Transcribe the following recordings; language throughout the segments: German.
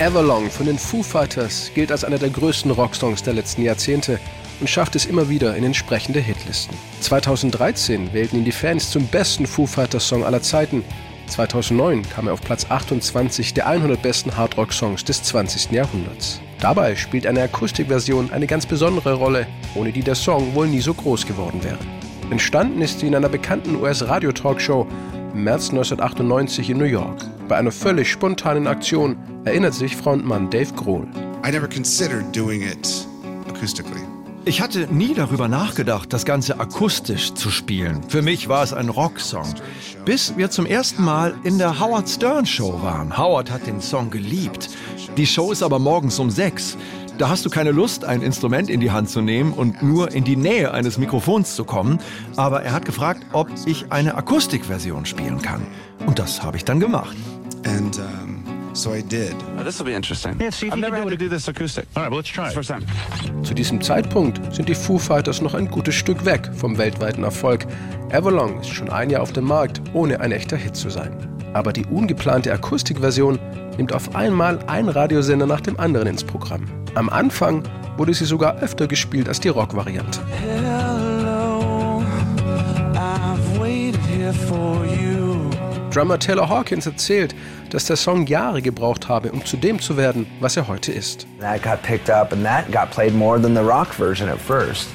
Everlong von den Foo Fighters gilt als einer der größten Rocksongs der letzten Jahrzehnte und schafft es immer wieder in entsprechende Hitlisten. 2013 wählten ihn die Fans zum besten Foo Fighters Song aller Zeiten. 2009 kam er auf Platz 28 der 100 besten Hardrock-Songs des 20. Jahrhunderts. Dabei spielt eine Akustikversion eine ganz besondere Rolle, ohne die der Song wohl nie so groß geworden wäre. Entstanden ist sie in einer bekannten US-Radio-Talkshow im März 1998 in New York. Bei einer völlig spontanen Aktion erinnert sich Frontmann Dave Grohl. I never considered doing it acoustically. Ich hatte nie darüber nachgedacht, das Ganze akustisch zu spielen. Für mich war es ein Rocksong. Bis wir zum ersten Mal in der Howard Stern Show waren. Howard hat den Song geliebt. Die Show ist aber morgens um sechs. Da hast du keine Lust, ein Instrument in die Hand zu nehmen und nur in die Nähe eines Mikrofons zu kommen. Aber er hat gefragt, ob ich eine Akustikversion spielen kann. Und das habe ich dann gemacht. And um, so I did. Oh, this will be interesting. Yeah, see if I've you never had to do this acoustic. All right, well, let's try it. first time. Zu diesem Zeitpunkt sind die Foo Fighters noch ein gutes Stück weg vom weltweiten Erfolg. Everlong ist schon ein Jahr auf dem Markt, ohne ein echter Hit zu sein. Aber die ungeplante Akustikversion nimmt auf einmal ein Radiosender nach dem anderen ins Programm. Am Anfang wurde sie sogar öfter gespielt als die Rock-Variante. Drummer Taylor Hawkins erzählt, dass der Song Jahre gebraucht habe, um zu dem zu werden, was er heute ist. That got picked up, and that got played more than the rock version at first.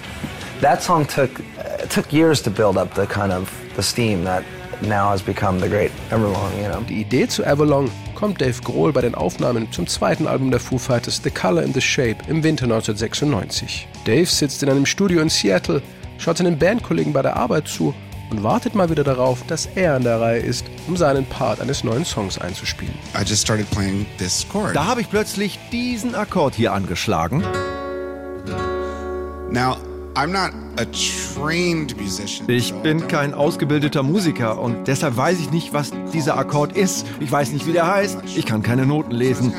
That song took uh, took years to build up the kind of the steam that now has become the great Everlong. You know. Die Idee zu Everlong kommt Dave Grohl bei den Aufnahmen zum zweiten Album der Foo Fighters The Color and the Shape im Winter 1996. Dave sitzt in einem Studio in Seattle, schaut seinen Bandkollegen bei der Arbeit zu und wartet mal wieder darauf, dass er an der Reihe ist, um seinen Part eines neuen Songs einzuspielen. I just started playing this chord. Da habe ich plötzlich diesen Akkord hier angeschlagen. Now, I'm not a trained musician. Ich bin kein ausgebildeter Musiker und deshalb weiß ich nicht, was dieser Akkord ist. Ich weiß nicht, wie der heißt. Ich kann keine Noten lesen.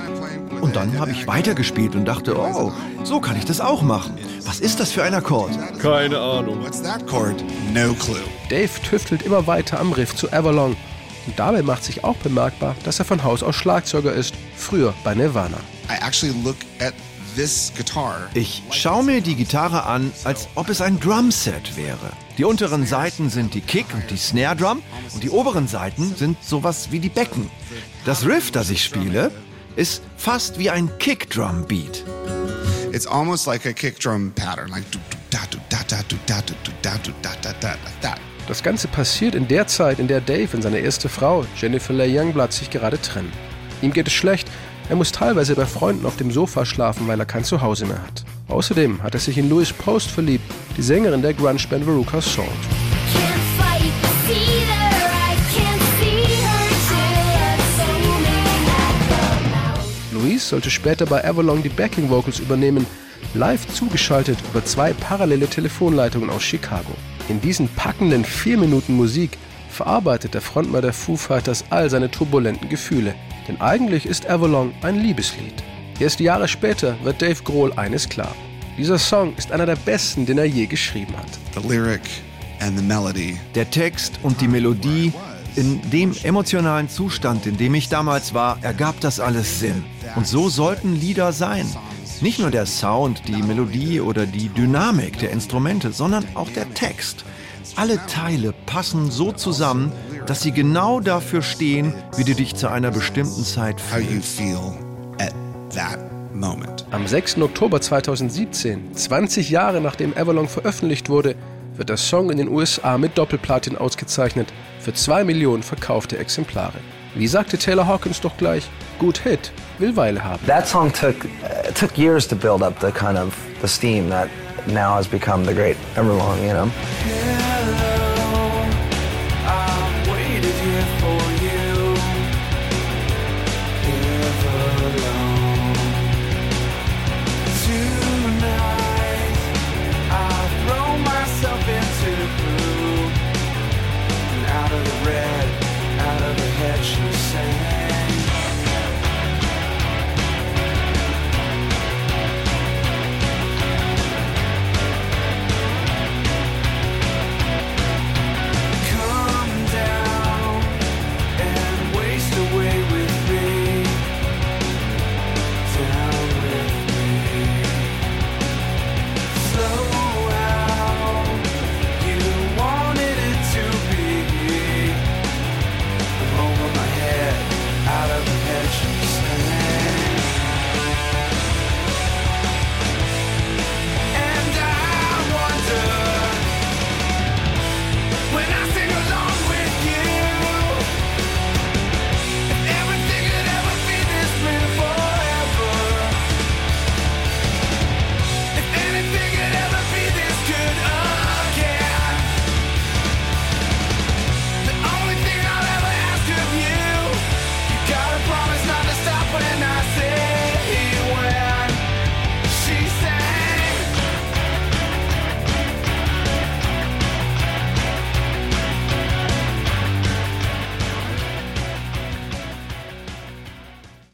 Und dann habe ich weitergespielt und dachte, oh, so kann ich das auch machen. Was ist das für ein Akkord? Keine Ahnung. What's that chord? No clue. Dave tüftelt immer weiter am Riff zu Everlong und dabei macht sich auch bemerkbar, dass er von Haus aus Schlagzeuger ist, früher bei Nirvana. I actually look at. Ich schaue mir die Gitarre an, als ob es ein Drumset wäre. Die unteren Seiten sind die Kick- und die Snare-Drum und die oberen Seiten sind sowas wie die Becken. Das Riff, das ich spiele, ist fast wie ein Kick-Drum-Beat. It's almost like a kick drum pattern, like do do da do da da do da do do da do da da da like that. Das Ganze passiert in der Zeit, in der Dave und seine erste Frau, Jennifer Leigh Youngblood, sich gerade trennen. Ihm geht es schlecht, er muss teilweise bei Freunden auf dem Sofa schlafen, weil er kein Zuhause mehr hat. Außerdem hat er sich in Louis Post verliebt, die Sängerin der Grunge-Band Veruca Salt. Louise sollte später bei Everlong die Backing Vocals übernehmen, live zugeschaltet über zwei parallele Telefonleitungen aus Chicago. In diesen packenden vier Minuten Musik verarbeitet der Frontmann der Foo Fighters all seine turbulenten Gefühle. Denn eigentlich ist Everlong ein Liebeslied. Erst Jahre später wird Dave Grohl eines klar. Dieser Song ist einer der besten, den er je geschrieben hat. The lyric and the melody. Der Text und die Melodie, in dem emotionalen Zustand, in dem ich damals war, ergab das alles Sinn. Und so sollten Lieder sein. Nicht nur der Sound, die Melodie oder die Dynamik der Instrumente, sondern auch der Text. Alle Teile passen so zusammen, dass sie genau dafür stehen, wie du dich zu einer bestimmten Zeit fühlst. Am 6. Oktober 2017, 20 Jahre nachdem Everlong veröffentlicht wurde, wird der Song in den USA mit Doppelplatin ausgezeichnet für 2 Millionen verkaufte Exemplare. Wie sagte Taylor Hawkins doch gleich, gut Hit, will Weile haben. That song took uh, took years to build up the kind of the steam that now has become the great Everlong. You know.